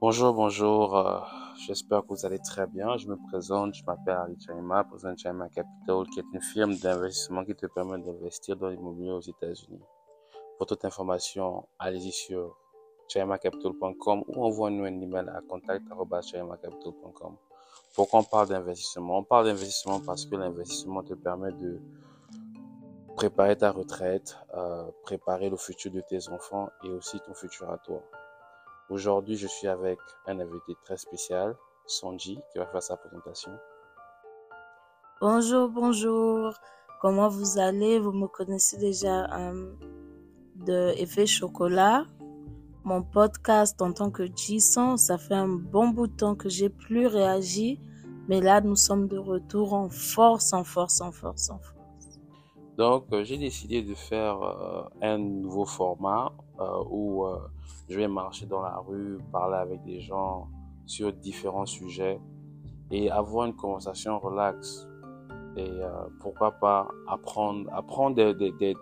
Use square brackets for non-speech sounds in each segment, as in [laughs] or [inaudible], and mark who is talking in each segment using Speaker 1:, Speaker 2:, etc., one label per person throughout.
Speaker 1: Bonjour, bonjour. euh, J'espère que vous allez très bien. Je me présente, je m'appelle Ari Chaima, président de Chaima Capital, qui est une firme d'investissement qui te permet d'investir dans l'immobilier aux États-Unis. Pour toute information, allez-y sur chaimacapital.com ou envoie-nous un email à contact.chaimacapital.com. Pourquoi on parle d'investissement? On parle d'investissement parce que l'investissement te permet de préparer ta retraite, euh, préparer le futur de tes enfants et aussi ton futur à toi. Aujourd'hui, je suis avec un invité très spécial, Sanji, qui va faire sa présentation.
Speaker 2: Bonjour, bonjour. Comment vous allez? Vous me connaissez déjà euh, de Effet Chocolat, mon podcast en tant que G100. Ça fait un bon bout de temps que j'ai plus réagi, mais là, nous sommes de retour en force, en force, en force, en force.
Speaker 1: Donc, euh, j'ai décidé de faire euh, un nouveau format euh, où je vais marcher dans la rue, parler avec des gens sur différents sujets et avoir une conversation relaxe. Et pourquoi pas apprendre, apprendre des, des,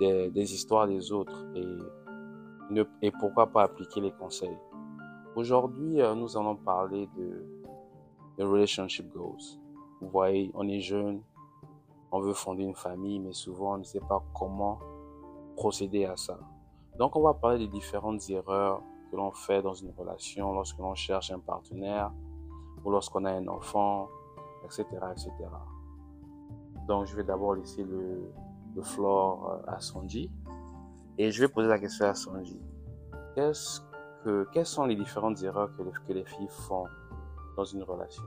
Speaker 1: des, des, histoires des autres et, et pourquoi pas appliquer les conseils. Aujourd'hui, nous allons parler de, de relationship goals. Vous voyez, on est jeune, on veut fonder une famille, mais souvent on ne sait pas comment procéder à ça. Donc on va parler des différentes erreurs que l'on fait dans une relation lorsque l'on cherche un partenaire ou lorsqu'on a un enfant, etc., etc. Donc je vais d'abord laisser le, floor euh, à Sanji et je vais poser la question à Sanji. Qu'est-ce que, quelles sont les différentes erreurs que les filles font dans une relation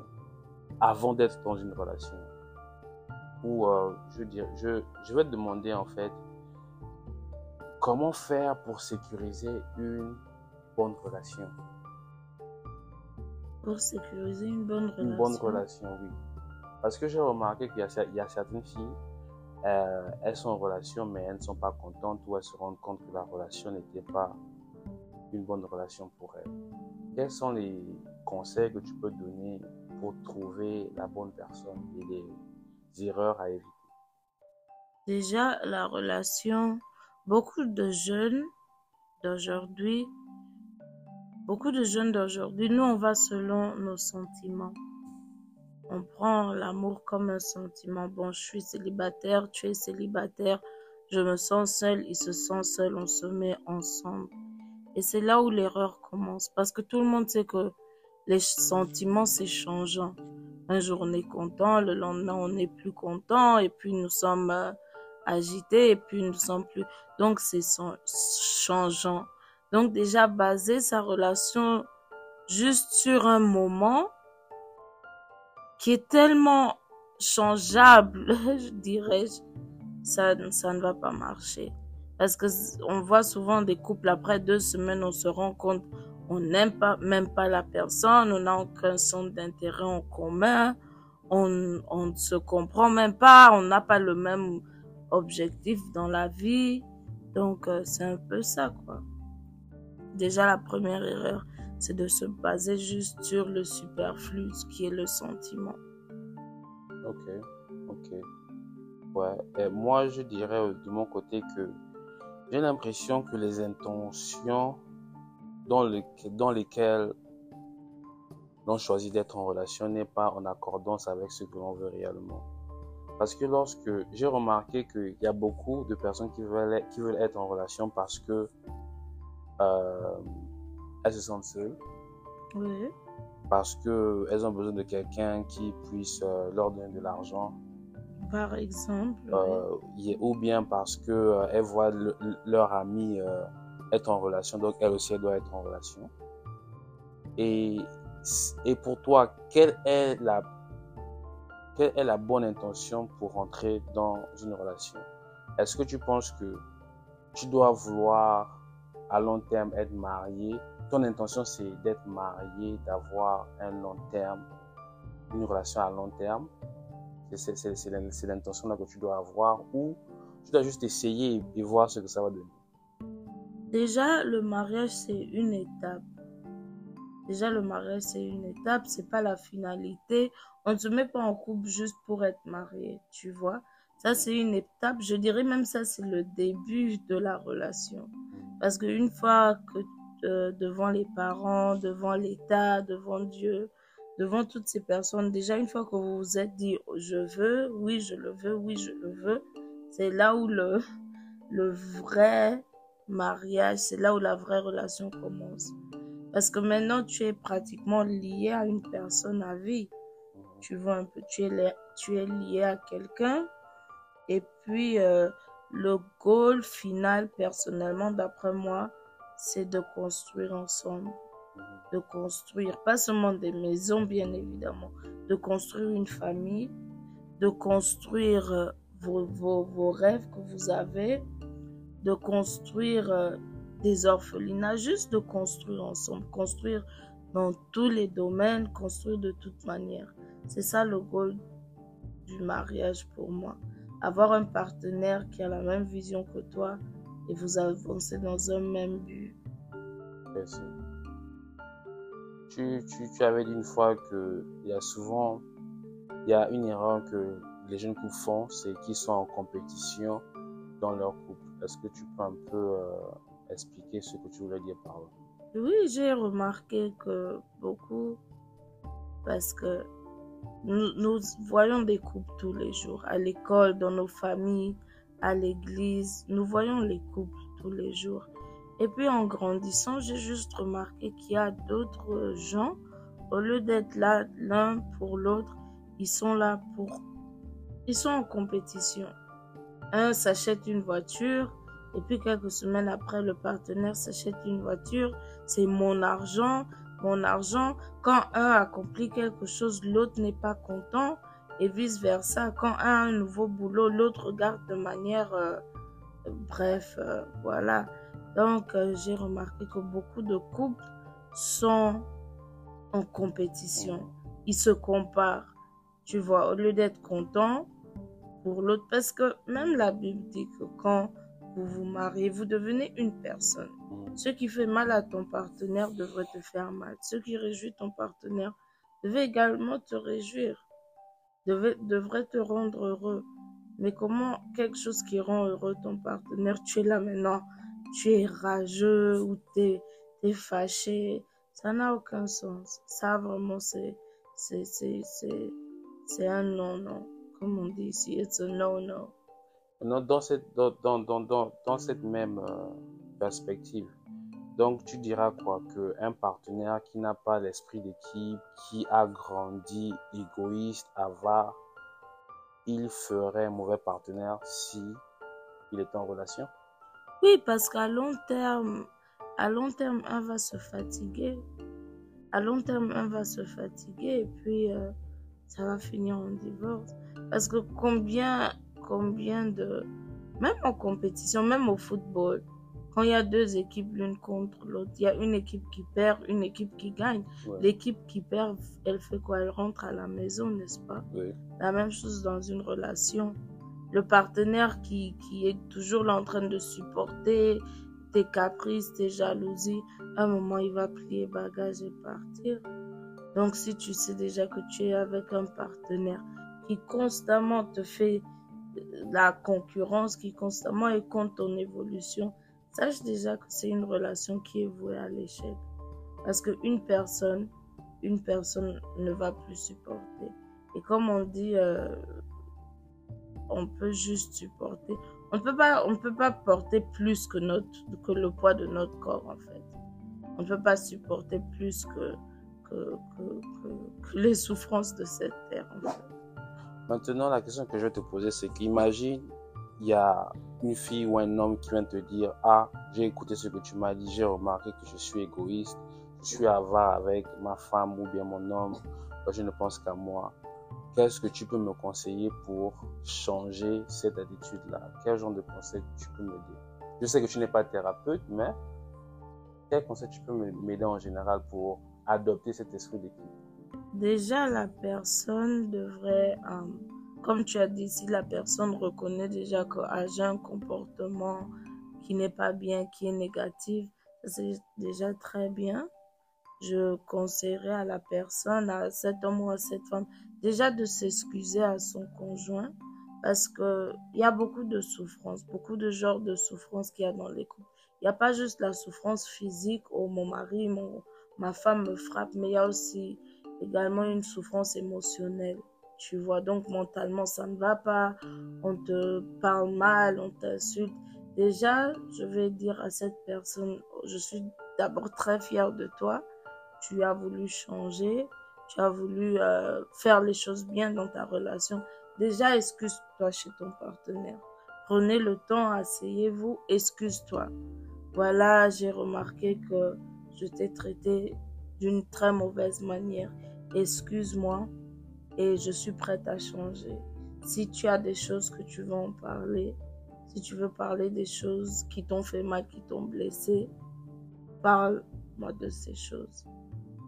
Speaker 1: avant d'être dans une relation? Ou euh, je veux dire, je, je vais te demander en fait comment faire pour sécuriser une bonne relation?
Speaker 2: Pour sécuriser une bonne relation.
Speaker 1: Une bonne relation, oui. Parce que j'ai remarqué qu'il y, y a certaines filles, euh, elles sont en relation, mais elles ne sont pas contentes ou elles se rendent compte que la relation n'était pas une bonne relation pour elles. Quels sont les conseils que tu peux donner pour trouver la bonne personne et les erreurs à éviter?
Speaker 2: Déjà, la relation, beaucoup de jeunes d'aujourd'hui, beaucoup de jeunes d'aujourd'hui, nous, on va selon nos sentiments. On prend l'amour comme un sentiment. Bon, je suis célibataire, tu es célibataire, je me sens seule, il se sent seul, on se met ensemble. Et c'est là où l'erreur commence. Parce que tout le monde sait que les sentiments, c'est changeant. Un jour, on est content, le lendemain, on n'est plus content, et puis nous sommes euh, agités, et puis nous sommes plus. Donc, c'est changeant. Donc, déjà, baser sa relation juste sur un moment qui est tellement changeable, [laughs] je dirais, ça, ça ne va pas marcher. Parce que on voit souvent des couples après deux semaines, on se rend compte, on n'aime pas, même pas la personne, on n'a aucun centre d'intérêt en commun, on, ne se comprend même pas, on n'a pas le même objectif dans la vie. Donc, euh, c'est un peu ça, quoi. Déjà, la première erreur, c'est de se baser juste sur le superflu, ce qui est le sentiment.
Speaker 1: Ok, ok. Ouais, et moi je dirais euh, de mon côté que j'ai l'impression que les intentions dans, le- dans lesquelles l'on choisit d'être en relation n'est pas en accordance avec ce que l'on veut réellement. Parce que lorsque j'ai remarqué qu'il y a beaucoup de personnes qui veulent, être- qui veulent être en relation parce que euh, elles se sentent seules,
Speaker 2: Oui.
Speaker 1: parce qu'elles ont besoin de quelqu'un qui puisse euh, leur donner de l'argent,
Speaker 2: Par exemple,
Speaker 1: euh, ou bien parce que euh, elles voient le- leur ami euh, être en relation, donc elle aussi elle doit être en relation. Et, et pour toi, quelle est la quelle est la bonne intention pour entrer dans une relation? Est-ce que tu penses que tu dois vouloir à long terme être marié? Ton intention c'est d'être marié, d'avoir un long terme, une relation à long terme? C'est- c'est c'est l'in- c'est l'intention que tu dois avoir ou tu dois juste essayer et voir ce que ça va donner?
Speaker 2: Déjà, le mariage, c'est une étape. Déjà, le mariage, c'est une étape, c'est pas la finalité. On ne se met pas en couple juste pour être marié, tu vois. Ça, c'est une étape. Je dirais même ça, c'est le début de la relation. Parce qu'une fois que euh, devant les parents, devant l'État, devant Dieu, devant toutes ces personnes. Déjà, une fois que vous vous êtes dit, je veux, oui, je le veux, oui, je le veux, c'est là où le, le vrai mariage, c'est là où la vraie relation commence. Parce que maintenant, tu es pratiquement lié à une personne à vie. Tu vois un peu, tu es, tu es lié à quelqu'un. Et puis, euh, le goal final, personnellement, d'après moi, c'est de construire ensemble. De construire, pas seulement des maisons, bien évidemment, de construire une famille, de construire euh, vos, vos, vos rêves que vous avez, de construire euh, des orphelinats, juste de construire ensemble, construire dans tous les domaines, construire de toute manière. C'est ça le goal du mariage pour moi. Avoir un partenaire qui a la même vision que toi et vous avancez dans un même but.
Speaker 1: Merci. Tu, tu, tu avais dit une fois qu'il y a souvent il y a une erreur que les jeunes couples font, c'est qu'ils sont en compétition dans leur couple. Est-ce que tu peux un peu euh, expliquer ce que tu voulais dire par là?
Speaker 2: Oui, j'ai remarqué que beaucoup, parce que nous, nous voyons des couples tous les jours, à l'école, dans nos familles, à l'église, nous voyons les couples tous les jours. Et puis en grandissant, j'ai juste remarqué qu'il y a d'autres gens, au lieu d'être là l'un pour l'autre, ils sont là pour... Ils sont en compétition. Un s'achète une voiture, et puis quelques semaines après, le partenaire s'achète une voiture. C'est mon argent, mon argent. Quand un accomplit quelque chose, l'autre n'est pas content. Et vice-versa. Quand un a un nouveau boulot, l'autre regarde de manière... euh, bref, euh, voilà. Donc, euh, j'ai remarqué que beaucoup de couples sont en compétition. Ils se comparent. Tu vois, au lieu d'être content pour l'autre, parce que même la Bible dit que quand vous vous mariez, vous devenez une personne. Ce qui fait mal à ton partenaire devrait te faire mal. Ce qui réjouit ton partenaire devait également te réjouir, devait, devrait te rendre heureux. Mais comment quelque chose qui rend heureux ton partenaire, tu es là maintenant, tu es rageux ou tu es, fâché, ça n'a aucun sens. Ça vraiment, c'est c'est c'est c'est c'est un non-non. Comme on dit ici, it's a no-no.
Speaker 1: Non, dans, cette, dans, dans, dans, dans, cette même euh, perspective, donc tu diras quoi? Qu'un partenaire qui n'a pas l'esprit d'équipe, qui a grandi égoïste, avare, il ferait un mauvais partenaire si il est en relation?
Speaker 2: Oui, parce qu'à long terme, à long terme, un va se fatiguer. À long terme, un va se fatiguer et puis euh, ça va finir en divorce. Parce que combien, combien de... Même en compétition, même au football, quand il y a deux équipes l'une contre l'autre, il y a une équipe qui perd, une équipe qui gagne.
Speaker 1: Ouais.
Speaker 2: L'équipe qui perd, elle fait quoi? Elle rentre à la maison, n'est-ce pas? La même chose dans une relation. Le partenaire qui, qui est toujours là en train de supporter tes caprices, tes jalousies, à un moment, il va plier bagage et partir. Donc, si tu sais déjà que tu es avec un partenaire qui constamment te fait la concurrence, qui constamment est contre ton évolution, sache déjà que c'est une relation qui est vouée à l'échec. Parce qu'une personne, une personne ne va plus supporter. Et comme on dit, euh, on peut juste supporter. On peut pas, on peut pas porter plus que notre, que le poids de notre corps en fait. On ne peut pas supporter plus que, les souffrances de cette terre en fait.
Speaker 1: Maintenant, la question que je vais te poser, c'est qu'imagine, il y a une fille ou un homme qui vient te dire, ah, j'ai écouté ce que tu m'as dit, j'ai remarqué que je suis égoïste, je suis avare avec ma femme ou bien mon homme, je ne pense qu'à moi. Qu'est-ce que tu peux me conseiller pour changer cette attitude-là? Quel genre de conseil tu peux me dire Je sais que tu n'es pas thérapeute, mais quel conseil tu peux m'aider en général pour adopter cet esprit d'équipe
Speaker 2: Déjà, la personne devrait, euh, comme tu as dit, si la personne reconnaît déjà qu'elle a un comportement qui n'est pas bien, qui est négatif, c'est déjà très bien. Je conseillerais à la personne, à cet homme ou à cette femme, déjà de s'excuser à son conjoint parce que il y a beaucoup de souffrances, beaucoup de genres de souffrances qu'il y a dans les couples. il n'y a pas juste la souffrance physique, oh mon mari, mon, ma femme me frappe, mais il y a aussi également une souffrance émotionnelle. Tu vois, donc mentalement, ça ne va pas, on te parle mal, on t'insulte. Déjà, je vais dire à cette personne, je suis d'abord très fière de toi. Tu as voulu changer, tu as voulu euh, faire les choses bien dans ta relation. Déjà, excuse-toi chez ton partenaire. Prenez le temps, asseyez-vous, excuse-toi. Voilà, j'ai remarqué que je t'ai traité d'une très mauvaise manière. Excuse-moi et je suis prête à changer. Si tu as des choses que tu veux en parler, si tu veux parler des choses qui t'ont fait mal, qui t'ont blessé, parle-moi de ces choses.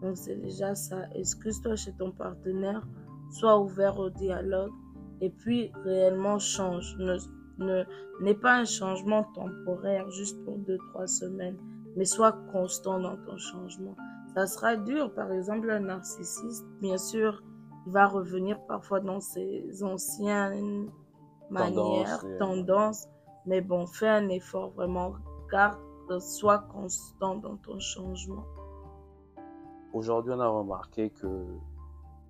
Speaker 2: Donc c'est déjà ça. Excuse-toi chez ton partenaire, sois ouvert au dialogue et puis réellement change. Ne, ne n'est pas un changement temporaire juste pour deux trois semaines, mais sois constant dans ton changement. Ça sera dur, par exemple un narcissiste, bien sûr, il va revenir parfois dans ses anciennes manières, tendances, mais bon, fais un effort vraiment, garde, sois constant dans ton changement.
Speaker 1: Aujourd'hui, on a remarqué que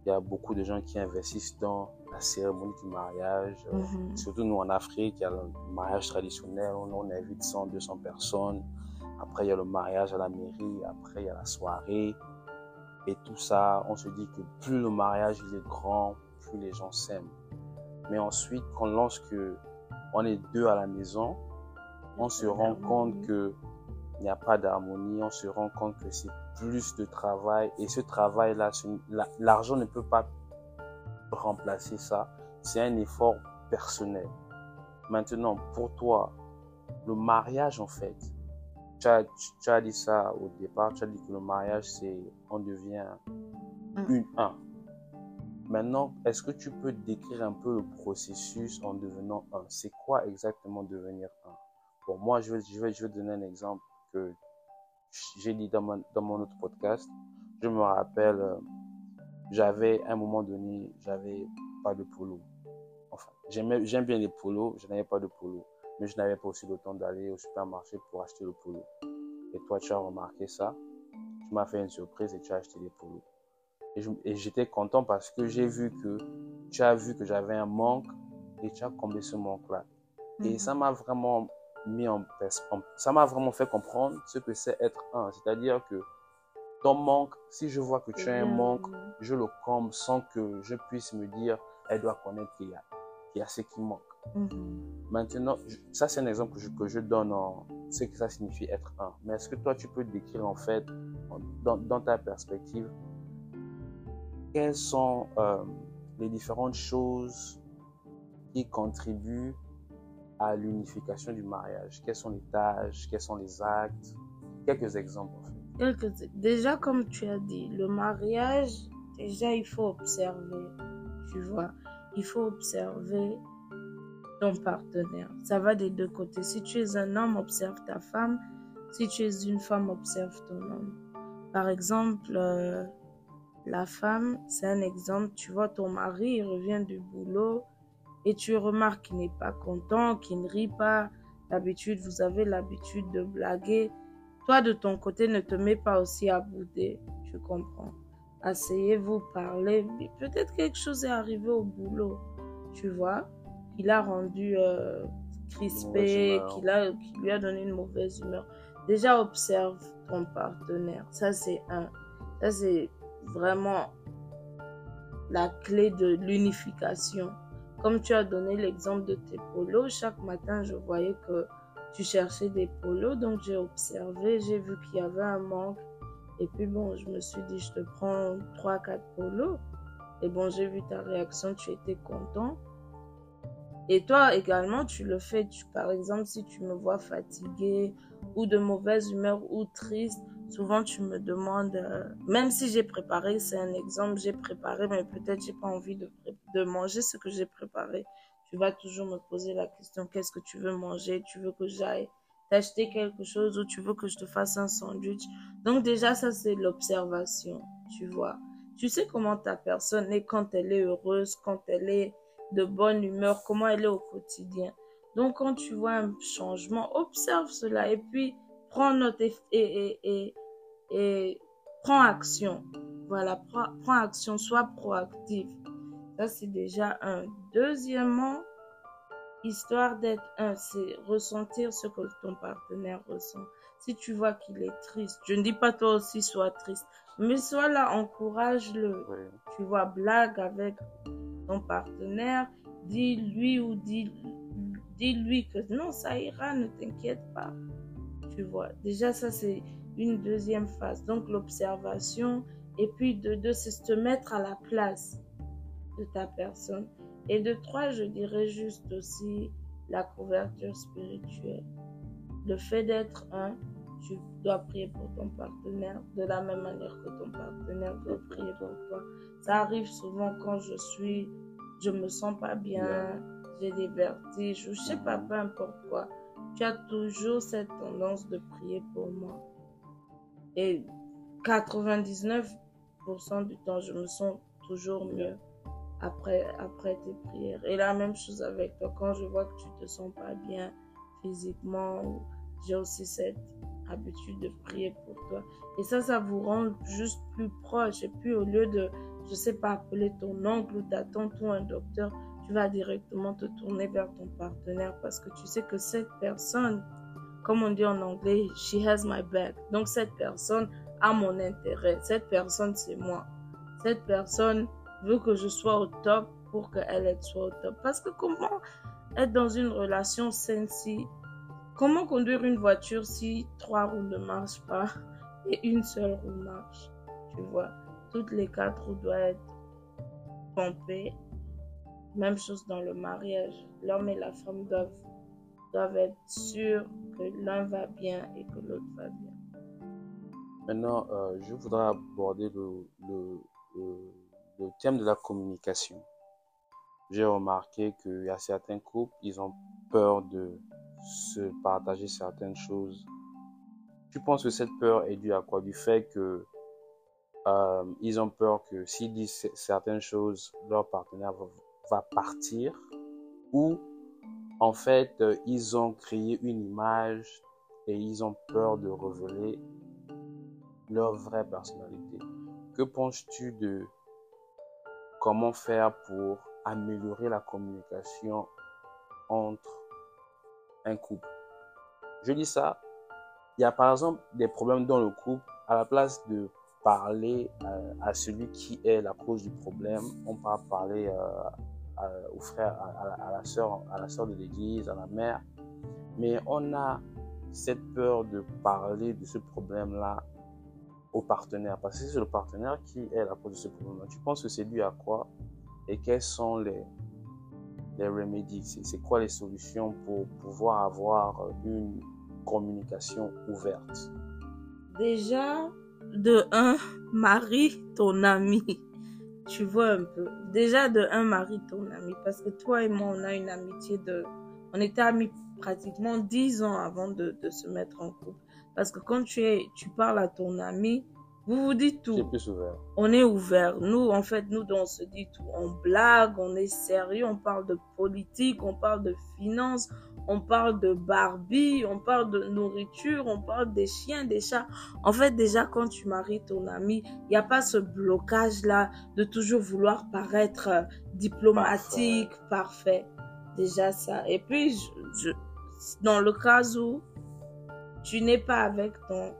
Speaker 1: il y a beaucoup de gens qui investissent dans la cérémonie du mariage. Mhm. Surtout nous en Afrique, il y a le mariage traditionnel, on, on invite 100, 200 personnes. Après, il y a le mariage à la mairie. Après, il y a la soirée. Et tout ça, on se dit que plus le mariage il est grand, plus les gens s'aiment. Mais ensuite, quand lorsque on est deux à la maison, on se rend compte que il n'y a pas d'harmonie, on se rend compte que c'est plus de travail et ce travail-là, l'argent ne peut pas remplacer ça. C'est un effort personnel. Maintenant, pour toi, le mariage, en fait, tu as, tu as dit ça au départ, tu as dit que le mariage, c'est on devient mm. une, un. Maintenant, est-ce que tu peux décrire un peu le processus en devenant un? C'est quoi exactement devenir un? Bon, moi, je vais, je, vais, je vais donner un exemple que j'ai dit dans mon, dans mon autre podcast. Je me rappelle, euh, j'avais, à un moment donné, j'avais pas de polo. Enfin, j'aime bien les polos, je n'avais pas de polo. Mais je n'avais pas aussi le temps d'aller au supermarché pour acheter le polo. Et toi, tu as remarqué ça. Tu m'as fait une surprise et tu as acheté des polos. Et j'étais content parce que j'ai vu que tu as vu que j'avais un manque et tu as comblé ce manque-là. Et mhm. ça m'a vraiment mis en ça m'a vraiment fait comprendre ce que c'est être un. C'est-à-dire que ton manque, si je vois que tu as un manque, je le comble sans que je puisse me dire, elle doit connaître qu'il y a, qu'il y a ce qui manque. Mhm. Maintenant, ça c'est un exemple que je, que je donne en ce que ça signifie être un. Mais est-ce que toi tu peux décrire en fait, dans, dans ta perspective, quelles sont euh, les différentes choses qui contribuent à l'unification du mariage? Quelles sont les tâches? Quels sont les actes? Quelques exemples en fait.
Speaker 2: Quelques... Déjà, comme tu as dit, le mariage, déjà il faut observer, tu vois. Il faut observer ton partenaire. Ça va des deux côtés. Si tu es un homme, observe ta femme. Si tu es une femme, observe ton homme. Par exemple, euh, la femme, c'est un exemple. Tu vois, ton mari, il revient du boulot et tu remarques qu'il n'est pas content, qu'il ne rit pas. D'habitude, vous avez l'habitude de blaguer. Toi, de ton côté, ne te mets pas aussi à bouder. Tu comprends. Asseyez-vous, parlez. Peut-être quelque chose est arrivé au boulot. Tu vois? Qu'il a rendu euh, crispé, qu'il a, qui lui a donné une mauvaise humeur. Déjà, observe ton partenaire. Ça, c'est un. Ça, c'est vraiment la clé de l'unification. Comme tu as donné l'exemple de tes polos, chaque matin, je voyais que tu cherchais des polos. Donc, j'ai observé, j'ai vu qu'il y avait un manque. Et puis, bon, je me suis dit, je te prends 3-4 polos. Et bon, j'ai vu ta réaction, tu étais content. Et toi également, tu le fais. Tu, par exemple, si tu me vois fatiguée ou de mauvaise humeur ou triste, souvent tu me demandes, euh, même si j'ai préparé, c'est un exemple, j'ai préparé, mais peut-être j'ai pas envie de, de manger ce que j'ai préparé. Tu vas toujours me poser la question, qu'est-ce que tu veux manger? Tu veux que j'aille t'acheter quelque chose ou tu veux que je te fasse un sandwich? Donc déjà, ça c'est l'observation, tu vois. Tu sais comment ta personne est quand elle est heureuse, quand elle est de bonne humeur, comment elle est au quotidien. Donc quand tu vois un changement, observe cela et puis prends note et, et, et, et, prends action. Voilà, prends, prends action, sois proactif. Ça, c'est déjà un. Deuxièmement, histoire d'être un, c'est ressentir ce que ton partenaire ressent. Si tu vois qu'il est triste, je ne dis pas toi aussi sois triste, mais sois là, encourage-le. Tu vois, blague avec ton partenaire, dis-lui ou dis, dis-lui que non, ça ira, ne t'inquiète pas. Tu vois, déjà ça c'est une deuxième phase. Donc l'observation et puis de deux, c'est se mettre à la place de ta personne. Et de trois, je dirais juste aussi la couverture spirituelle. Le fait d'être un, tu dois prier pour ton partenaire de la même manière que ton partenaire doit prier pour toi. Ça arrive souvent quand je suis, je me sens pas bien, j'ai des vertiges, ou je sais pas, peu importe quoi. Tu as toujours cette tendance de prier pour moi. Et 99% du temps, je me sens toujours mieux après, après tes prières. Et la même chose avec toi, quand je vois que tu te sens pas bien physiquement, j'ai aussi cette habitude de prier pour toi. Et ça, ça vous rend juste plus proche. Et puis, au lieu de, je sais pas, appeler ton oncle ou ta tante ou un docteur, tu vas directement te tourner vers ton partenaire parce que tu sais que cette personne, comme on dit en anglais, she has my back. Donc, cette personne a mon intérêt. Cette personne, c'est moi. Cette personne veut que je sois au top pour qu'elle soit au top. Parce que comment être dans une relation saine si... Comment conduire une voiture si trois roues ne marchent pas et une seule roue marche? Tu vois, toutes les quatre roues doivent être pompées. Même chose dans le mariage. L'homme et la femme doivent, doivent être sûrs que l'un va bien et que l'autre va bien.
Speaker 1: Maintenant, euh, je voudrais aborder le, le, le le thème de la communication. J'ai remarqué qu'il y a certains couples, ils ont peur de se partager certaines choses. Tu penses que cette peur est due à quoi? Du fait que euh, ils ont peur que s'ils disent certaines choses, leur partenaire va, partir, ou en fait euh, ils ont créé une image et ils ont peur de révéler leur vraie personnalité. Que penses-tu de comment faire pour améliorer la communication entre un couple. Je dis ça, il y a par exemple des problèmes dans le couple, à la place de parler euh, à, celui qui est la cause du problème, on va parler euh, au frère, à, la soeur, à la soeur de l'église, à la mère, mais on a cette peur de parler de ce problème-là au partenaire Parce que c'est le partenaire qui est la cause de ce problème. Tu penses que c'est dû à quoi? Et quels sont les, les remédies C'est quoi les solutions pour pouvoir avoir une communication ouverte?
Speaker 2: Déjà, de un, marie ton ami. Tu vois un peu. Déjà, de un, marie ton ami. Parce que toi et moi, on a une amitié de... On était amis pratiquement dix ans avant de, de se mettre en couple. Parce que quand tu, es, tu parles à ton ami, vous vous dites tout.
Speaker 1: plus ouvert.
Speaker 2: On est ouvert. Nous, en fait, nous, on se dit tout. On blague, on est sérieux, on parle de politique, on parle de finances, on parle de Barbie, on parle de nourriture, on parle des chiens, des chats. En fait, déjà, quand tu maries ton ami, il n'y a pas ce blocage-là de toujours vouloir paraître euh, diplomatique, parfait. Déjà ça. Et puis, je, dans le cas où tu n'es pas avec ton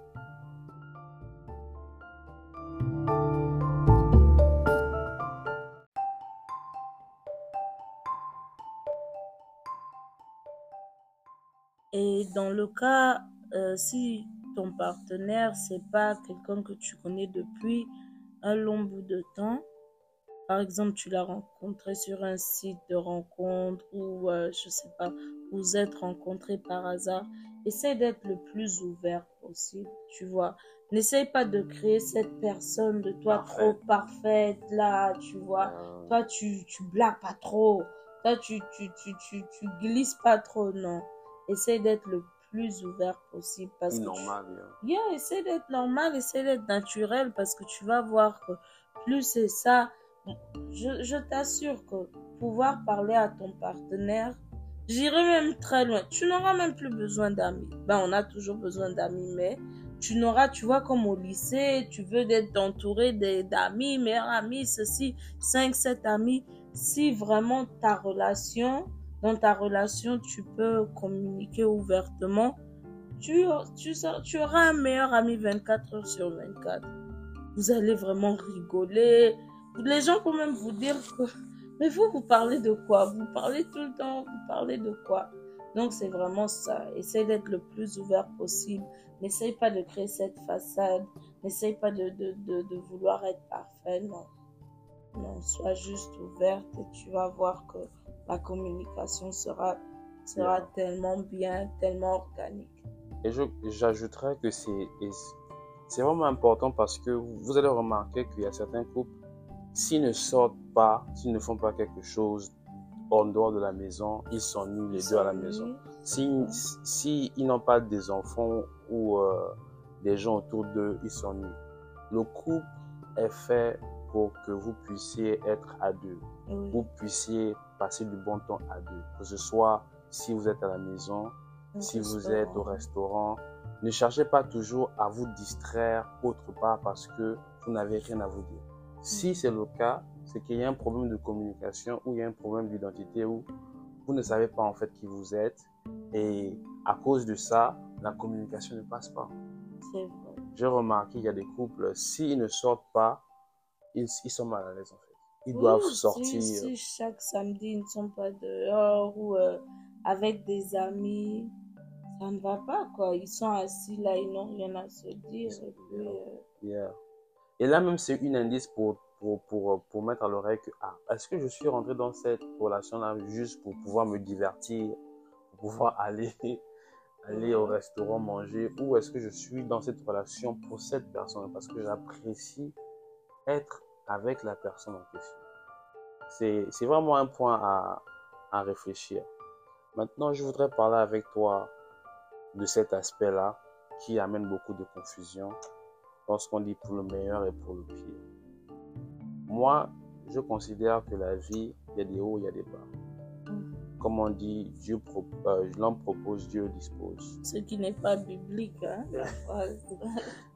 Speaker 2: dans le cas, euh, si ton partenaire, c'est pas quelqu'un que tu connais depuis un long bout de temps, par exemple, tu l'as rencontré sur un site de rencontre ou, euh, je sais pas, vous êtes rencontrés par hasard Essaye d'être le plus ouvert possible, tu vois. N'essaye pas de créer cette personne de toi trop parfaite, là, tu vois. Toi, tu, tu blagues pas trop. Toi, tu, tu, tu, tu, tu glisses pas trop, non. Essaye d'être le plus ouvert possible. Parce
Speaker 1: normal,
Speaker 2: que yeah. essaye d'être normal, essaye d'être naturel parce que tu vas voir que plus c'est ça, je, je t'assure que pouvoir parler à ton partenaire J'irai même très loin. Tu n'auras même plus besoin d'amis. Ben, on a toujours besoin d'amis, mais tu n'auras, tu vois, comme au lycée, tu veux être entouré d'amis, meilleurs amis, ceci, 5, 7 amis. Si vraiment ta relation, dans ta relation, tu peux communiquer ouvertement, tu, tu, tu auras un meilleur ami 24 heures sur 24. Vous allez vraiment rigoler. Les gens peuvent même vous dire que, [laughs] mais vous, vous parlez de quoi? Vous parlez tout le temps, vous parlez de quoi? Donc c'est vraiment ça. Essaye d'être le plus ouvert possible. N'essaye pas de créer cette façade. N'essaye pas de, de, de, de, vouloir être parfait. Non. Non, sois juste ouverte et tu vas voir que la communication sera, sera tellement bien, tellement organique.
Speaker 1: Et j'ajouterais que c'est c'est vraiment important parce que vous allez remarquer qu'il y a certains couples, s'ils ne sortent pas, s'ils ne font pas quelque chose en dehors de la maison, ils s'ennuient les deux à la maison. S'ils si, si n'ont pas des enfants ou euh, des gens autour d'eux, ils s'ennuient. Le couple est fait pour que vous puissiez être à deux. Vous puissiez passer du bon temps à deux. Que ce soit si vous êtes à la maison, si vous êtes au restaurant, ne cherchez pas toujours à vous distraire autre part parce que vous n'avez rien à vous dire. Si mm. c'est le cas, c'est qu'il y a un problème de communication ou il y a un problème d'identité où vous ne savez pas en fait qui vous êtes et à cause de ça, la communication ne passe pas.
Speaker 2: C'est vrai.
Speaker 1: J'ai remarqué qu'il y a des couples, s'ils ne sortent pas, ils, sont mal à l'aise en fait. Ils doivent sortir.
Speaker 2: Si, chaque samedi ils ne sont pas dehors ou euh, avec des amis, ça ne va pas, quoi. Ils sont assis là, ils n'ont rien à se dire. Et, puis,
Speaker 1: euh, et là, même, c'est une indice pour, pour, pour, pour mettre à l'oreille que, ah, est-ce que je suis rentré dans cette relation-là juste pour pouvoir me divertir, pour pouvoir [laughs] aller, aller au restaurant manger, ou est-ce que je suis dans cette relation pour cette personne? Parce que j'apprécie être avec la personne en question. C'est vraiment un point à, à réfléchir. Maintenant, je voudrais parler avec toi de cet aspect-là qui amène beaucoup de confusion lorsqu'on dit pour le meilleur et pour le pire. Moi, je considère que la vie, il y a des hauts, il y a des bas. Comme on dit, Dieu euh, l'homme propose, Dieu dispose.
Speaker 2: Ce qui n'est pas biblique. Hein?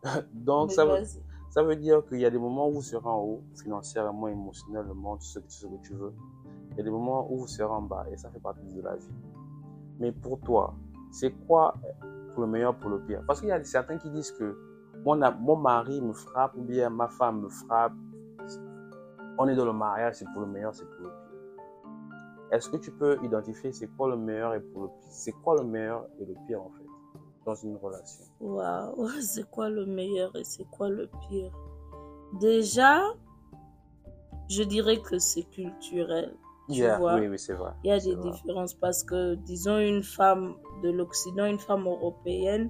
Speaker 2: [laughs]
Speaker 1: Donc, ça veut, ça veut dire qu'il y a des moments où vous serez en haut, financièrement, émotionnellement, tout ce, que tu veux. Il y a des moments où vous serez en bas et ça fait partie de la vie. Mais pour toi, c'est quoi pour le meilleur, pour le pire? Parce qu'il y a certains qui disent que mon, mon mari me frappe ou bien ma femme me frappe. On est dans le mariage, c'est pour le meilleur, c'est pour le pire. Est-ce que tu peux identifier c'est quoi le meilleur et pour le pire? C'est quoi le meilleur et le pire en fait? Dans une relation
Speaker 2: Waouh, [laughs] c'est quoi le meilleur et c'est quoi le pire? Déjà, je dirais que c'est culturel. Tu vois,
Speaker 1: oui, oui, c'est vrai.
Speaker 2: Il y a des différences parce que, disons, une femme de l'Occident, une femme européenne,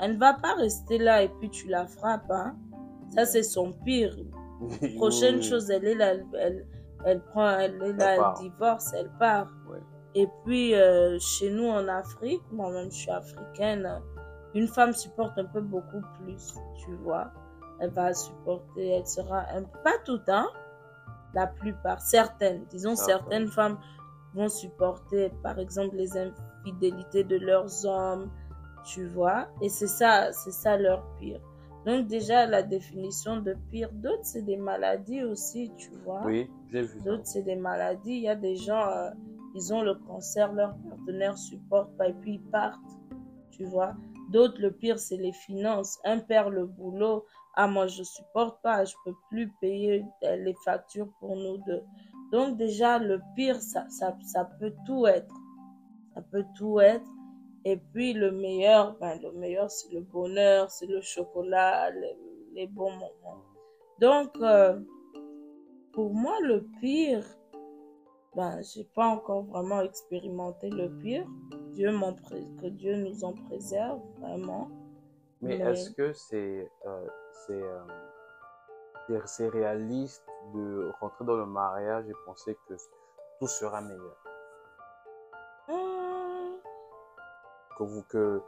Speaker 2: elle ne va pas rester là et puis tu la frappes. Hein. Ça, c'est son pire. [laughs] Prochaine chose, elle est là, elle, elle, prend, elle est là, elle, divorce, elle part. Et puis, euh, chez nous en Afrique, moi-même, je suis africaine, une femme supporte un peu beaucoup plus, tu vois. Elle va supporter, elle sera un pas tout le temps, la plupart, certaines, disons certaines femmes vont supporter, par exemple, les infidélités de leurs hommes, tu vois, et c'est ça, c'est ça leur pire. Donc déjà, la définition de pire, d'autres, c'est des maladies aussi, tu vois.
Speaker 1: Oui, j'ai vu.
Speaker 2: D'autres, c'est des maladies. Il y a des gens, euh, ils ont le cancer, leur partenaire supporte pas, et puis ils partent, tu vois. D'autres, le pire, c'est les finances. Un perd le boulot, ah, moi, je supporte pas, je peux plus payer les factures pour nous deux. Donc, déjà, le pire, ça, ça, ça peut tout être. Ça peut tout être. Et puis, le meilleur, ben, le meilleur, c'est le bonheur, c'est le chocolat, les, bons moments. Donc, euh, pour moi, le pire, ben, j'ai pas encore vraiment expérimenté le pire. Dieu que Dieu nous en préserve, vraiment.
Speaker 1: Mais, est-ce que c'est euh, euh, c'est réaliste de rentrer dans le mariage et penser que tout sera meilleur?
Speaker 2: Hmm.
Speaker 1: Que vous, que,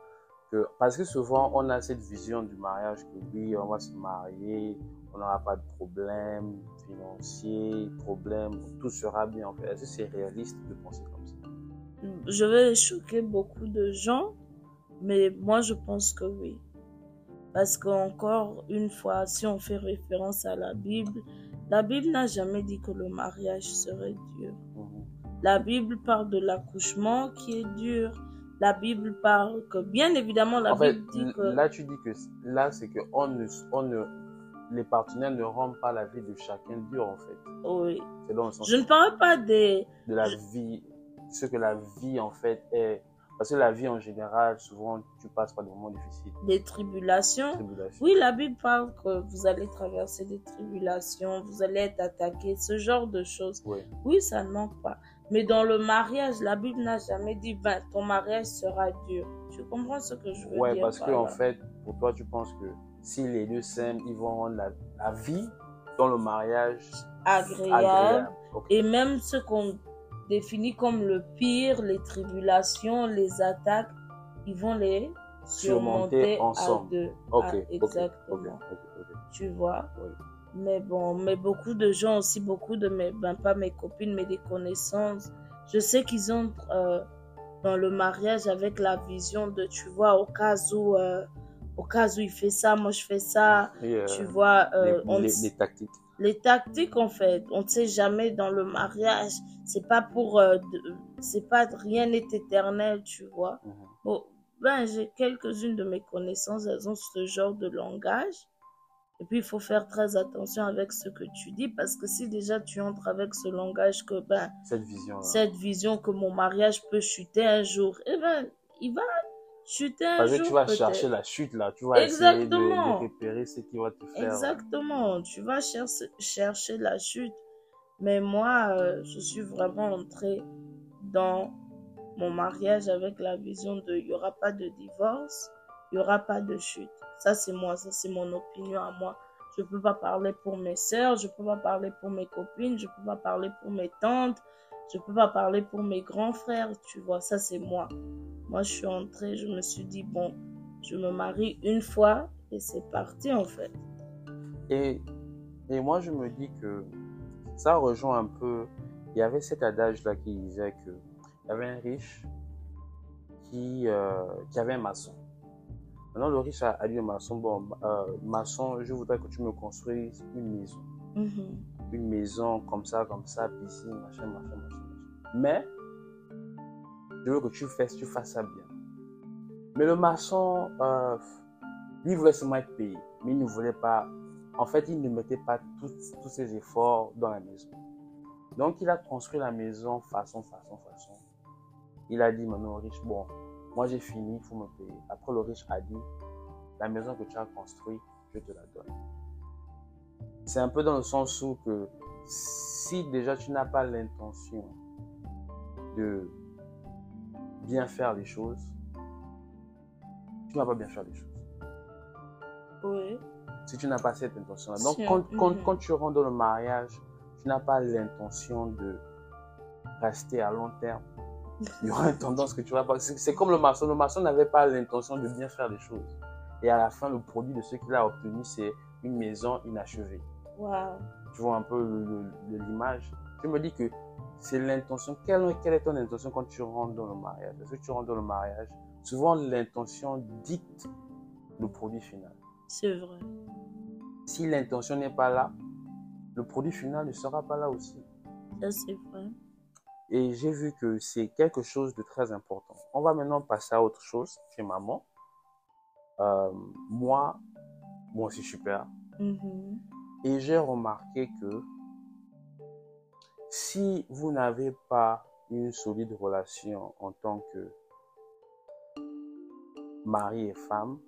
Speaker 1: que, parce que souvent, on a cette vision du mariage que oui, on va se marier, on n'aura pas de problème financier, problème, tout sera bien. En fait, est-ce que c'est réaliste de penser comme ça?
Speaker 2: Je vais choquer beaucoup de gens, mais moi je pense que oui. Parce qu'encore une fois, si on fait référence à la Bible, la Bible n'a jamais dit que le mariage serait dur. La Bible parle de l'accouchement qui est dur. La Bible parle que, bien évidemment, la
Speaker 1: En fait,
Speaker 2: Bible dit que...
Speaker 1: là, tu dis que là, c'est que on ne, on ne, les partenaires ne rendent pas la vie de chacun dure, en fait.
Speaker 2: Oui.
Speaker 1: C'est dans le sens
Speaker 2: Je ne parle pas des...
Speaker 1: de la vie, ce que la vie, en fait, est. Parce que la vie, en général, souvent, tu passes par des moments difficiles.
Speaker 2: des tribulations.
Speaker 1: Tribulation.
Speaker 2: Oui, la Bible parle que vous allez traverser des tribulations, vous allez être attaqué, ce genre de choses.
Speaker 1: Ouais.
Speaker 2: Oui, ça ne manque pas. Mais dans le mariage, la Bible n'a jamais dit, ben, ton mariage sera dur. Tu comprends ce que je veux
Speaker 1: Ouais,
Speaker 2: dire
Speaker 1: parce
Speaker 2: par
Speaker 1: que, en fait, pour toi, tu penses que si les deux s'aiment, ils vont rendre la, la vie dans le mariage
Speaker 2: agréable.
Speaker 1: agréable.
Speaker 2: Et même ce qu'on définit comme le pire, les tribulations, les attaques, ils vont les
Speaker 1: Surmonter
Speaker 2: surmonter
Speaker 1: ensemble.
Speaker 2: à deux.
Speaker 1: Ok,
Speaker 2: Ah, exactement. Tu vois?
Speaker 1: Oui.
Speaker 2: Mais bon, mais beaucoup de gens aussi, beaucoup de mes, ben pas mes copines, mais des connaissances, je sais qu'ils ont euh, dans le mariage avec la vision de, tu vois, au cas où, euh, au cas où il fait ça, moi je fais ça,
Speaker 1: Et, euh,
Speaker 2: tu vois,
Speaker 1: les,
Speaker 2: on
Speaker 1: les-
Speaker 2: ne-
Speaker 1: les tactiques.
Speaker 2: Les tactiques en fait on ne sait jamais dans le mariage c'est pas pour euh, c'est pas rien n'est éternel tu vois
Speaker 1: Mhm.
Speaker 2: bon ben j'ai quelques-unes de mes connaissances elles ont ce genre de langage et puis il faut faire très attention avec ce que tu dis parce que si déjà tu entres avec ce langage que ben
Speaker 1: Cette vision-là.
Speaker 2: cette vision que mon mariage peut chuter un jour eh ben il va chuter un
Speaker 1: Parce que tu vas chercher la chute, là. Tu vas essayer de,
Speaker 2: Exactement.
Speaker 1: de repérer ce qui va te faire.
Speaker 2: Exactement, tu vas chercher, chercher la chute. Mais moi, euh, je suis vraiment entrée dans mon mariage avec la vision de il n'y aura pas de divorce, il n'y aura pas de chute. Ça, c'est moi, ça, c'est mon opinion à moi. Je ne peux pas parler pour mes sœurs, je ne peux pas parler pour mes copines, je ne peux pas parler pour mes tantes, je ne peux pas parler pour mes grands frères, tu vois, ça, c'est moi. Moi, je suis entrée, je me suis dit, bon, je me marie une fois et c'est parti, en fait.
Speaker 1: Et, et moi, je me dis que ça rejoint un peu. Il y avait cet adage-là qui disait que il y avait un riche qui, euh, qui avait un maçon. Maintenant, le riche a, a dit au maçon Bon, euh, maçon, je voudrais que tu me construises une maison.
Speaker 2: Mhm.
Speaker 1: Une maison comme ça, comme ça, piscine, machin, machin, machin. machin. Mais, je veux que tu fasses, tu fasses ça bien. Mais le maçon, euh, lui voulait seulement être payé, mais il ne voulait pas. En fait, il ne mettait pas tous, tous ses efforts dans la maison. Donc, il a construit la maison façon, façon, façon. Il a dit maintenant riche, bon, moi j'ai fini, il faut me payer. Après, le riche a dit, la maison que tu as construite, je te la donne. C'est un peu dans le sens où que si déjà tu n'as pas l'intention de bien faire les choses, tu n'as pas bien faire les choses.
Speaker 2: Oui.
Speaker 1: Si tu n'as pas cette intention-là. Donc,
Speaker 2: Si,
Speaker 1: quand, tu rentres dans le mariage, tu n'as pas l'intention de rester à long terme. [laughs] Il y aura une tendance que tu vas pas. C'est comme le maçon. Le maçon n'avait pas l'intention de bien faire les choses. Et à la fin, le produit de ce qu'il a obtenu, c'est une maison inachevée.
Speaker 2: Waouh.
Speaker 1: Tu vois un peu l'image. Je me dis que c'est l'intention. Quelle, quelle est ton intention quand tu rentres dans le mariage? Est-ce que tu rentres dans le mariage Souvent, l'intention dicte le produit final.
Speaker 2: C'est vrai.
Speaker 1: Si l'intention n'est pas là, le produit final ne sera pas là aussi.
Speaker 2: Ça, c'est vrai.
Speaker 1: Et j'ai vu que c'est quelque chose de très important. On va maintenant passer à autre chose chez maman. Euh, moi, moi aussi super.
Speaker 2: Mhm.
Speaker 1: Et j'ai remarqué que si vous n'avez pas une solide relation en tant que mari et femme,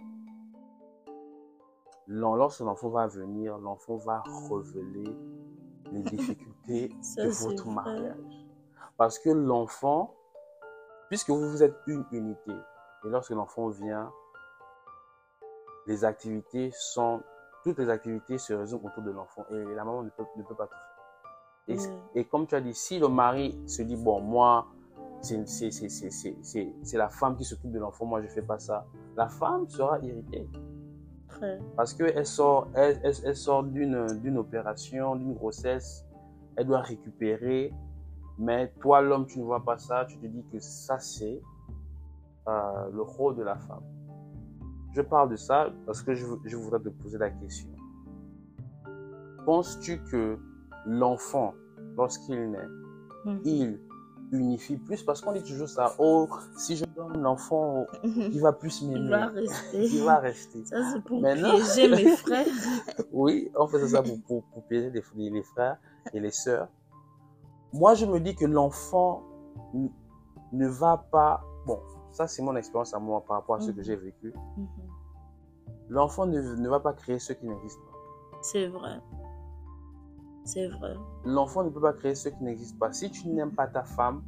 Speaker 1: lorsque l'enfant va venir, l'enfant va révéler les difficultés [laughs]
Speaker 2: Ça,
Speaker 1: de votre
Speaker 2: vrai.
Speaker 1: mariage. Parce que l'enfant, puisque vous, vous êtes une unité, et lorsque l'enfant vient, les activités sont, toutes les activités se résument autour de l'enfant et la maman ne peut, ne peut pas tout faire. Et,
Speaker 2: Ouais.
Speaker 1: et comme tu as dit, si le mari se dit, bon, moi, c'est la femme qui s'occupe de l'enfant, moi je fais pas ça, la femme sera irritée
Speaker 2: Très.
Speaker 1: parce qu'elle sort, elle, elle- elle sort d'une d'une opération, d'une grossesse, elle doit récupérer Mais toi, l'homme, tu ne vois pas ça. Tu te dis que ça, c'est euh, le rôle de la femme. Je parle de ça parce que je, je voudrais te poser la question. Penses-tu que l'enfant, lorsqu'il naît,
Speaker 2: Mhm.
Speaker 1: il unifie plus parce qu'on dit toujours ça. Oh, si je donne l'enfant, il va plus
Speaker 2: Il
Speaker 1: m'aimer.
Speaker 2: va rester.
Speaker 1: Il va rester.
Speaker 2: Ça, c'est pour
Speaker 1: Mais non.
Speaker 2: piéger mes [laughs] frères.
Speaker 1: Oui, on faisait ça pour, pour, pour piéger les, les frères et les sœurs. Moi, je me dis que l'enfant ne va pas. Bon, ça, c'est mon expérience à moi par rapport à ce que
Speaker 2: Mhm.
Speaker 1: j'ai vécu.
Speaker 2: Mhm.
Speaker 1: L'enfant ne, ne va pas créer ce qui n'existe pas.
Speaker 2: C'est vrai. C'est vrai.
Speaker 1: L'enfant ne peut pas créer ce qui n'existe pas. Si tu n'aimes pas ta femme,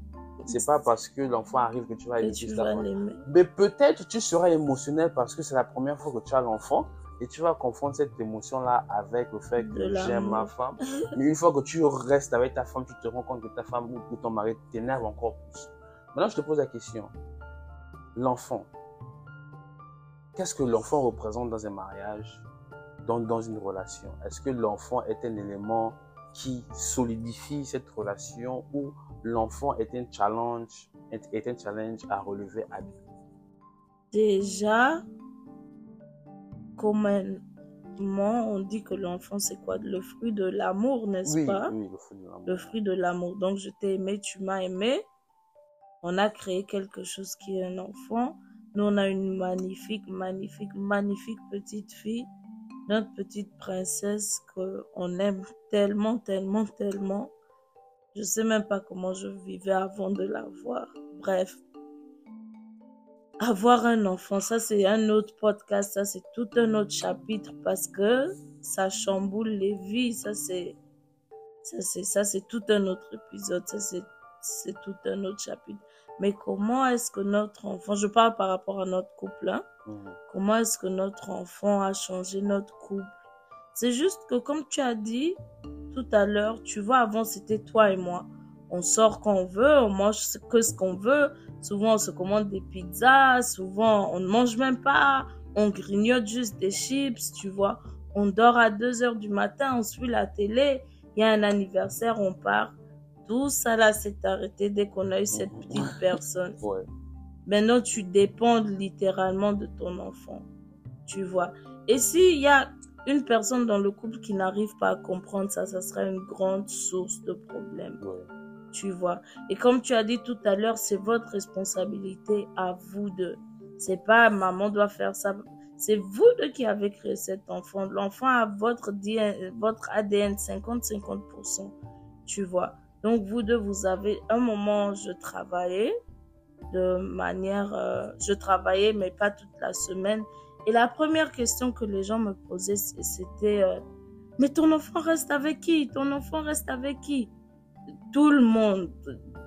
Speaker 1: c'est pas parce que l'enfant arrive que tu vas aimer ta femme. Mais peut-être tu seras émotionnel parce que c'est la première fois que tu as l'enfant et tu vas confondre cette émotion-là avec le fait que j'aime ma femme. [laughs] Mais une fois que tu restes avec ta femme, tu te rends compte que ta femme ou ou ton mari t'énerve encore plus. Maintenant, je te pose la question. L'enfant. Qu'est-ce que l'enfant représente dans un mariage, dans, dans une relation? Est-ce que l'enfant est un élément qui solidifie cette relation ou l'enfant est un challenge, est, est un challenge à relever à lui
Speaker 2: Déjà, communément, on dit que l'enfant, c'est quoi? Le fruit de l'amour, n'est-ce
Speaker 1: Oui,
Speaker 2: pas?
Speaker 1: oui, le fruit de l'amour.
Speaker 2: Le fruit de l'amour. Donc, je t'ai aimé, tu m'as aimé. On a créé quelque chose qui est un enfant. Nous, on a une magnifique, magnifique, magnifique petite fille. Notre petite princesse qu'on aime tellement, tellement, tellement. Je sais même pas comment je vivais avant de la voir. Bref. Avoir un enfant, ça c'est un autre podcast, ça c'est tout un autre chapitre parce que ça chamboule les vies, ça c'est ça c'est ça c'est tout un autre épisode, ça c'est c'est tout un autre chapitre. Mais comment est-ce que notre enfant, je parle par rapport à notre couple, hein,
Speaker 1: Mhm.
Speaker 2: comment est-ce que notre enfant a changé notre couple? C'est juste que comme tu as dit tout à l'heure, tu vois, avant c'était toi et moi. On sort quand on veut, on mange ce- que ce qu'on veut. Souvent on se commande des pizzas, souvent on ne mange même pas, on grignote juste des chips, tu vois. On dort à 2 heures du matin, on suit la télé, il y a un anniversaire, on part. Tout ça là s'est arrêté dès qu'on a eu cette petite personne.
Speaker 1: Ouais.
Speaker 2: Maintenant, tu dépends littéralement de ton enfant. Tu vois. Et s'il y a une personne dans le couple qui n'arrive pas à comprendre ça, ça sera une grande source de problème.
Speaker 1: Ouais.
Speaker 2: Tu vois. Et comme tu as dit tout à l'heure, c'est votre responsabilité à vous deux. C'est pas maman doit faire ça. C'est vous deux qui avez créé cet enfant. L'enfant a votre, votre ADN 50-50%. Tu vois. Donc, vous deux, vous avez un moment, je travaillais de manière, euh, je travaillais, mais pas toute la semaine. Et la première question que les gens me posaient, c'était, euh, mais ton enfant reste avec qui? Ton enfant reste avec qui? Tout le monde,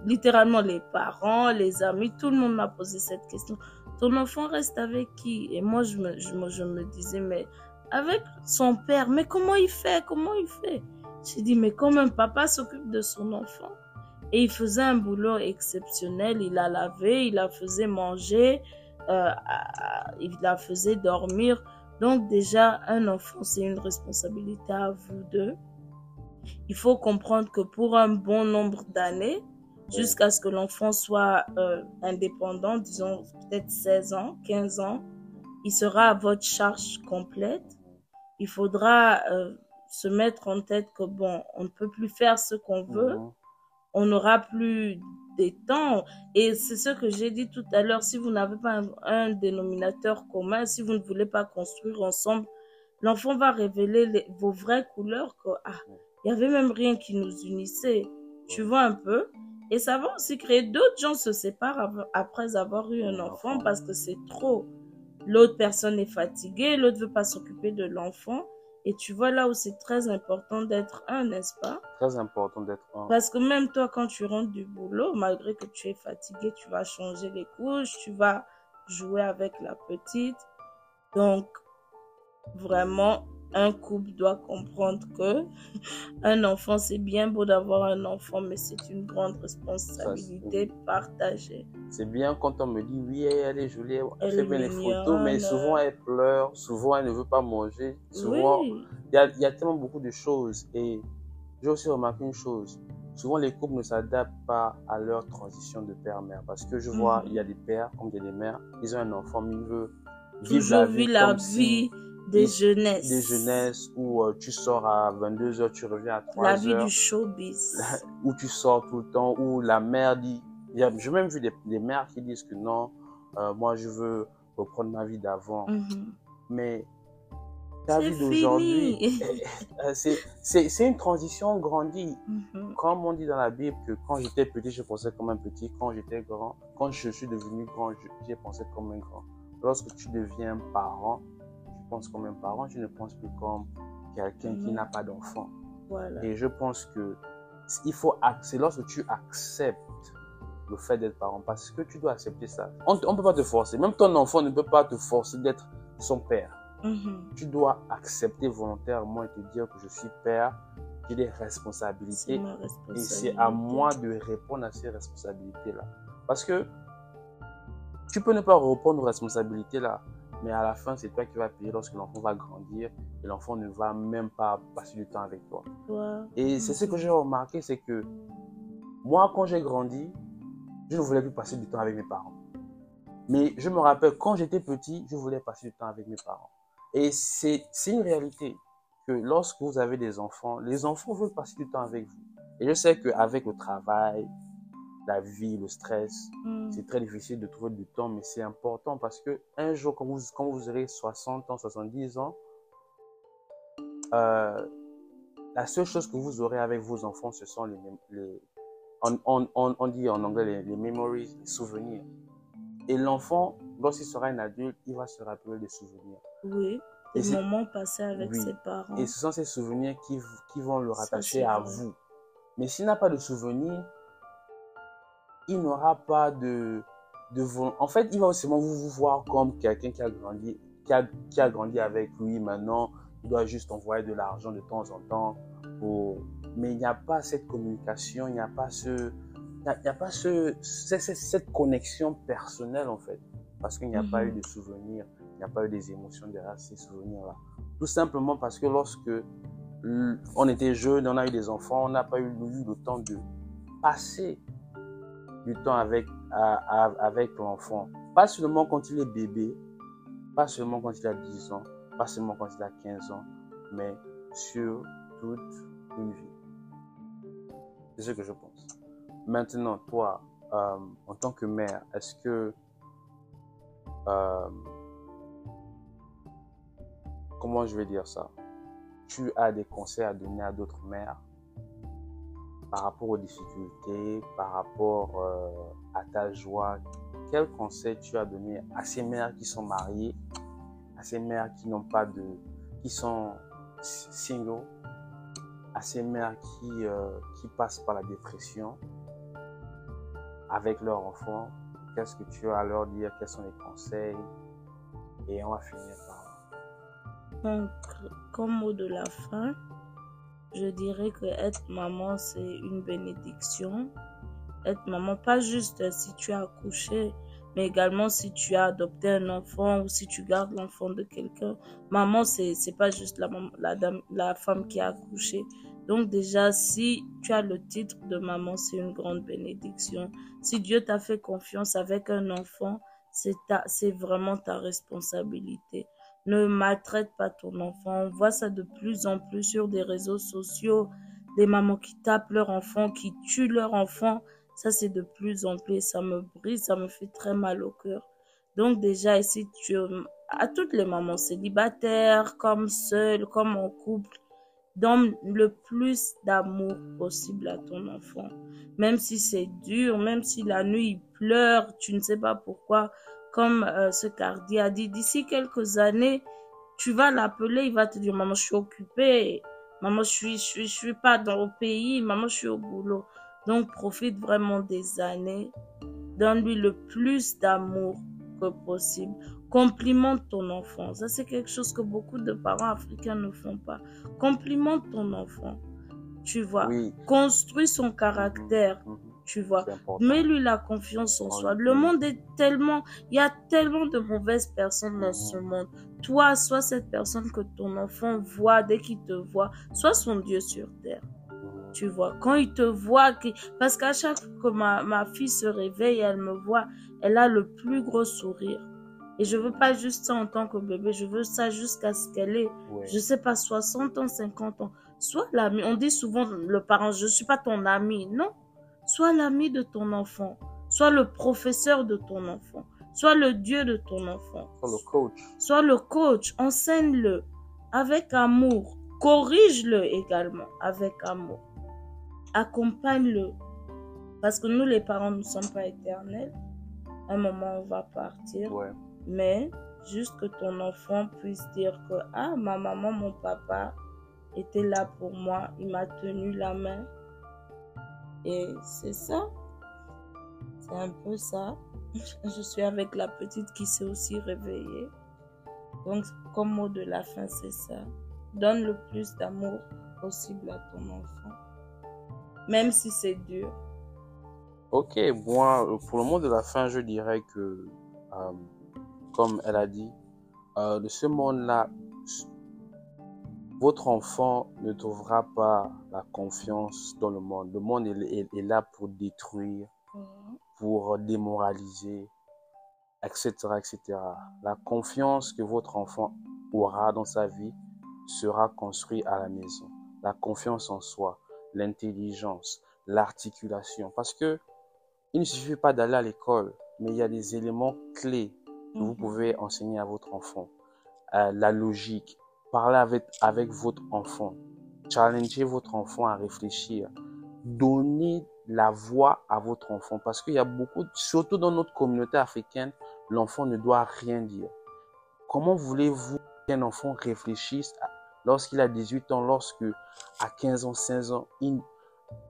Speaker 2: littéralement les parents, les amis, tout le monde m'a posé cette question. Ton enfant reste avec qui? Et moi, je me, je, je me disais, mais avec son père, mais comment il fait? Comment il fait? J'ai dit, mais comme un papa s'occupe de son enfant. Et il faisait un boulot exceptionnel. Il la lavait, il la faisait manger, euh, il la faisait dormir. Donc déjà, un enfant, c'est une responsabilité à vous deux. Il faut comprendre que pour un bon nombre d'années, jusqu'à ce que l'enfant soit euh, indépendant, disons peut-être 16 ans, 15 ans, il sera à votre charge complète. Il faudra euh, se mettre en tête que bon, on ne peut plus faire ce qu'on veut. On n'aura plus des temps. Et c'est ce que j'ai dit tout à l'heure. Si vous n'avez pas un, un dénominateur commun, si vous ne voulez pas construire ensemble, l'enfant va révéler les- vos vraies couleurs. Que, ah, il y avait même rien qui nous unissait. Tu vois un peu? Et ça va aussi créer d'autres gens se séparent après avoir eu un enfant parce que c'est trop. L'autre personne est fatiguée, l'autre veut pas s'occuper de l'enfant. Et tu vois là où c'est très important d'être un, n'est-ce pas?
Speaker 1: Très important d'être un.
Speaker 2: Parce que même toi, quand tu rentres du boulot, malgré que tu es fatigué, tu vas changer les couches, tu vas jouer avec la petite. Donc, vraiment, un couple doit comprendre que un enfant, c'est bien beau d'avoir un enfant, mais c'est une grande responsabilité partagée.
Speaker 1: C'est bien quand on me dit oui, elle est jolie, elle fait bien les photos, mais souvent elle pleure, souvent elle ne veut pas manger, souvent
Speaker 2: Oui,
Speaker 1: il y a, il y a tellement beaucoup de choses. Et j'ai aussi remarqué une chose. souvent les couples ne s'adaptent pas à leur transition de père-mère. Parce que je vois,
Speaker 2: Mhm.
Speaker 1: il y a des pères comme il y a des mères, ils ont un enfant, mais ils veulent vivre
Speaker 2: Toujours
Speaker 1: la vie
Speaker 2: la
Speaker 1: comme si il-
Speaker 2: jeunesses.
Speaker 1: des jeunesses où euh, tu sors à 22h, tu reviens à 3h.
Speaker 2: La vie du showbiz.
Speaker 1: où tu sors tout le temps, où la mère dit, j'ai même vu des, des mères qui disent que non, euh, moi je veux reprendre ma vie d'avant.
Speaker 2: Mhm.
Speaker 1: Mais ta vie d'aujourd'hui, [laughs]
Speaker 2: fini.
Speaker 1: euh, c'est- une transition grandie.
Speaker 2: Mhm.
Speaker 1: Comme on dit dans la Bible que quand j'étais petit, je pensais comme un petit, quand j'étais grand, quand je suis devenu grand, j'ai pensé comme un grand. Lorsque tu deviens parent, comme un parent, tu ne penses plus comme quelqu'un qui
Speaker 2: Mhm.
Speaker 1: n'a pas d'enfant.
Speaker 2: Voilà.
Speaker 1: Et je pense que il faut c'est lorsque tu acceptes le fait d'être parent parce que tu dois accepter ça. On ne peut pas te forcer. Même ton enfant ne peut pas te forcer d'être son père.
Speaker 2: Mhm.
Speaker 1: Tu dois accepter volontairement et te dire que je suis père, j'ai des responsabilités et c'est à moi de répondre à ces responsabilités-là. Parce que tu peux ne pas répondre aux responsabilités-là, mais à la fin, c'est toi qui vas payer lorsque l'enfant va grandir et l'enfant ne va même pas passer du temps avec toi. Et c'est ce que j'ai remarqué, c'est que moi, quand j'ai grandi, je ne voulais plus passer du temps avec mes parents. Mais je me rappelle, quand j'étais petit, je voulais passer du temps avec mes parents. Et c'est c'est une réalité que lorsque vous avez des enfants, les enfants veulent passer du temps avec vous. Et je sais qu'avec le travail, la vie, le stress,
Speaker 2: Mhm.
Speaker 1: c'est très difficile de trouver du temps, mais c'est important parce que un jour, quand vous, quand vous aurez 60 ans, 70 ans, euh, la seule chose que vous aurez avec vos enfants, ce sont les, les on, on, on, on dit en anglais les, les memories, les souvenirs. Et l'enfant, lorsqu'il sera un adulte, il va se rappeler des souvenirs.
Speaker 2: Oui.
Speaker 1: Et
Speaker 2: Les moments passés avec
Speaker 1: Oui.
Speaker 2: ses parents.
Speaker 1: Et ce sont ces souvenirs qui, qui vont le rattacher à vous. Mais s'il n'a pas de souvenirs, il n'aura pas de, de En fait, il va seulement vous, vous voir comme quelqu'un qui a grandi, qui a, qui a grandi avec lui. Maintenant, il doit juste envoyer de l'argent de temps en temps. Pour... Mais il n'y a pas cette communication, il n'y a pas ce, il n'y a, pas ce, cette, cette- cette connexion personnelle en fait, parce qu'il n'y a pas
Speaker 2: Mhm.
Speaker 1: eu de souvenirs, il n'y a pas eu des émotions derrière ces souvenirs-là. Tout simplement parce que lorsque on était jeune, on a eu des enfants, on n'a pas eu, eu le temps de passer du temps avec, l'enfant. Pas seulement quand il est bébé, pas seulement quand il a 10 ans, pas seulement quand il a 15 ans, mais sur toute une vie. C'est ce que je pense. Maintenant, toi, euh, en tant que mère, est-ce que euh, comment je vais dire ça? Tu as des conseils à donner à d'autres mères? Par rapport aux difficultés, par rapport euh, à ta joie Quels conseils tu as donné à ces mères qui sont mariées, à ces mères qui n'ont pas de, qui sont single, à ces mères qui, euh, qui passent par la dépression avec leurs enfants Qu'est-ce que tu as à leur dire? Quels sont les conseils? Et on va finir par
Speaker 2: Donc, comme mot de la fin, je dirais que être maman, c'est une bénédiction. Être maman, pas juste si tu as accouché, mais également si tu as adopté un enfant ou si tu gardes l'enfant de quelqu'un. Maman, c'est c'est pas juste la, la, dame, la femme qui a accouché. Donc déjà, si tu as le titre de maman, c'est une grande bénédiction. Si Dieu t'a fait confiance avec un enfant, c'est vraiment ta responsabilité. Ne maltraite pas ton enfant. On voit ça de plus en plus sur des réseaux sociaux. Des mamans qui tapent leur enfant, qui tuent leur enfant. Ça, c'est de plus en plus. Ça me brise, ça me fait très mal au cœur. Donc déjà, ici, tu, à toutes les mamans célibataires, comme seules, comme en couple, donne le plus d'amour possible à ton enfant. Même si c'est dur, même si la nuit il pleure, tu ne sais pas pourquoi. Comme euh, ce Cardi a dit, d'ici quelques années, tu vas l'appeler, il va te dire, maman, je suis occupée. Maman, je suis, je suis, je suis pas dans le pays. Maman, je suis au boulot. Donc, profite vraiment des années. Donne-lui le plus d'amour que possible. Complimente ton enfant. Ça, c'est quelque chose que beaucoup de parents africains ne font pas. Complimente ton enfant. Tu vois.
Speaker 1: Oui.
Speaker 2: Construis son caractère. Tu vois. Mets-lui la confiance en soi. Le monde est tellement, il y a tellement de mauvaises personnes dans ce
Speaker 1: Mhm.
Speaker 2: monde. Toi, sois cette personne que ton enfant voit dès qu'il te voit. Sois son Dieu sur terre.
Speaker 1: Mhm.
Speaker 2: Tu vois, quand il te voit, parce qu'à chaque fois que ma, ma fille se réveille, elle me voit, elle a le plus gros sourire. Et je veux pas juste ça en tant que bébé, je veux ça jusqu'à ce qu'elle ait, je sais pas, 60 ans, 50 ans. Sois l'ami, on dit souvent le parent, je suis pas ton ami. Non, sois l'ami de ton enfant, sois le professeur de ton enfant, sois le Dieu de ton enfant.
Speaker 1: Sois le coach.
Speaker 2: Sois le coach, enseigne-le avec amour, corrige-le également avec amour, accompagne-le. Parce que nous, les parents, ne sommes pas éternels. un moment, on va partir. Mais juste que ton enfant puisse dire que, ah, ma maman, mon papa était là pour moi, il m'a tenu la main. Et c'est ça. C'est un peu ça. [laughs] Je suis avec la petite qui s'est aussi réveillée. Donc, comme mot de la fin, c'est ça. Donne le plus d'amour possible à ton enfant. Même si c'est dur.
Speaker 1: Ok, moi, pour le mot de la fin, je dirais que euh, comme elle a dit, euh, de ce monde-là, votre enfant ne trouvera pas la confiance dans le monde. Le monde est, là pour détruire, mhm. pour démoraliser, etc., etc. La confiance que votre enfant aura dans sa vie sera construite à la maison. La confiance en soi, l'intelligence, l'articulation. Parce que il ne suffit pas d'aller à l'école, mais il y a des éléments clés vous mhm. pouvez enseigner à votre enfant. Euh, la logique, parler avec, avec votre enfant, challenger votre enfant à réfléchir, donner la voix à votre enfant parce qu'il y a beaucoup, surtout dans notre communauté africaine, l'enfant ne doit rien dire. Comment voulez-vous qu'un enfant réfléchisse lorsqu'il a 18 ans, lorsque à 15 ans, 16 ans, il,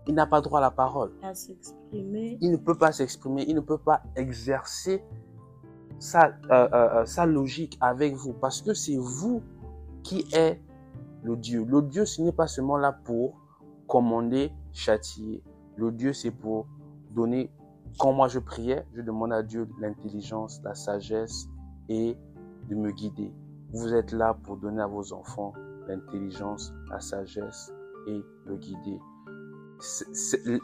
Speaker 1: il n'a pas droit à la parole?
Speaker 2: À s'exprimer.
Speaker 1: Il ne peut pas s'exprimer, il ne peut pas exercer sa, euh, euh, euh, sa logique avec vous parce que c'est vous qui êtes le Dieu. Le Dieu, ce n'est pas seulement là pour commander, châtier. Le Dieu, c'est pour donner. Quand moi je priais, je demande à Dieu l'intelligence, la sagesse et de me guider. Vous êtes là pour donner à vos enfants l'intelligence, la sagesse et le guider.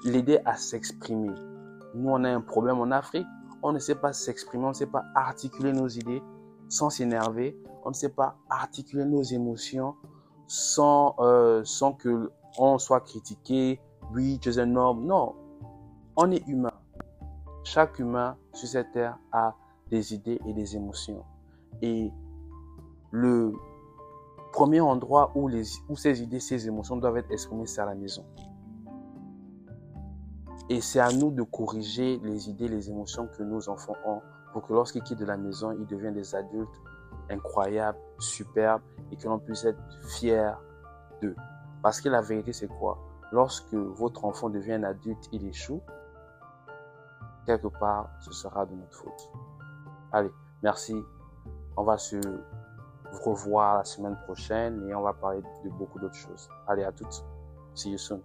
Speaker 1: L'aider à s'exprimer. Nous, on a un problème en Afrique on ne sait pas s'exprimer, on ne sait pas articuler nos idées sans s'énerver, on ne sait pas articuler nos émotions sans, euh, sans que on soit critiqué. Oui, tu es un homme. Non, on est humain. Chaque humain sur cette terre a des idées et des émotions. Et le premier endroit où, les, où ces idées, ces émotions doivent être exprimées, c'est à la maison. Et c'est à nous de corriger les idées, les émotions que nos enfants ont pour que lorsqu'ils quittent la maison, ils deviennent des adultes incroyables, superbes et que l'on puisse être fiers d'eux. Parce que la vérité, c'est quoi? Lorsque votre enfant devient un adulte, il échoue, quelque part, ce sera de notre faute. Allez, merci. On va se revoir la semaine prochaine et on va parler de beaucoup d'autres choses. Allez, à toutes. See you soon.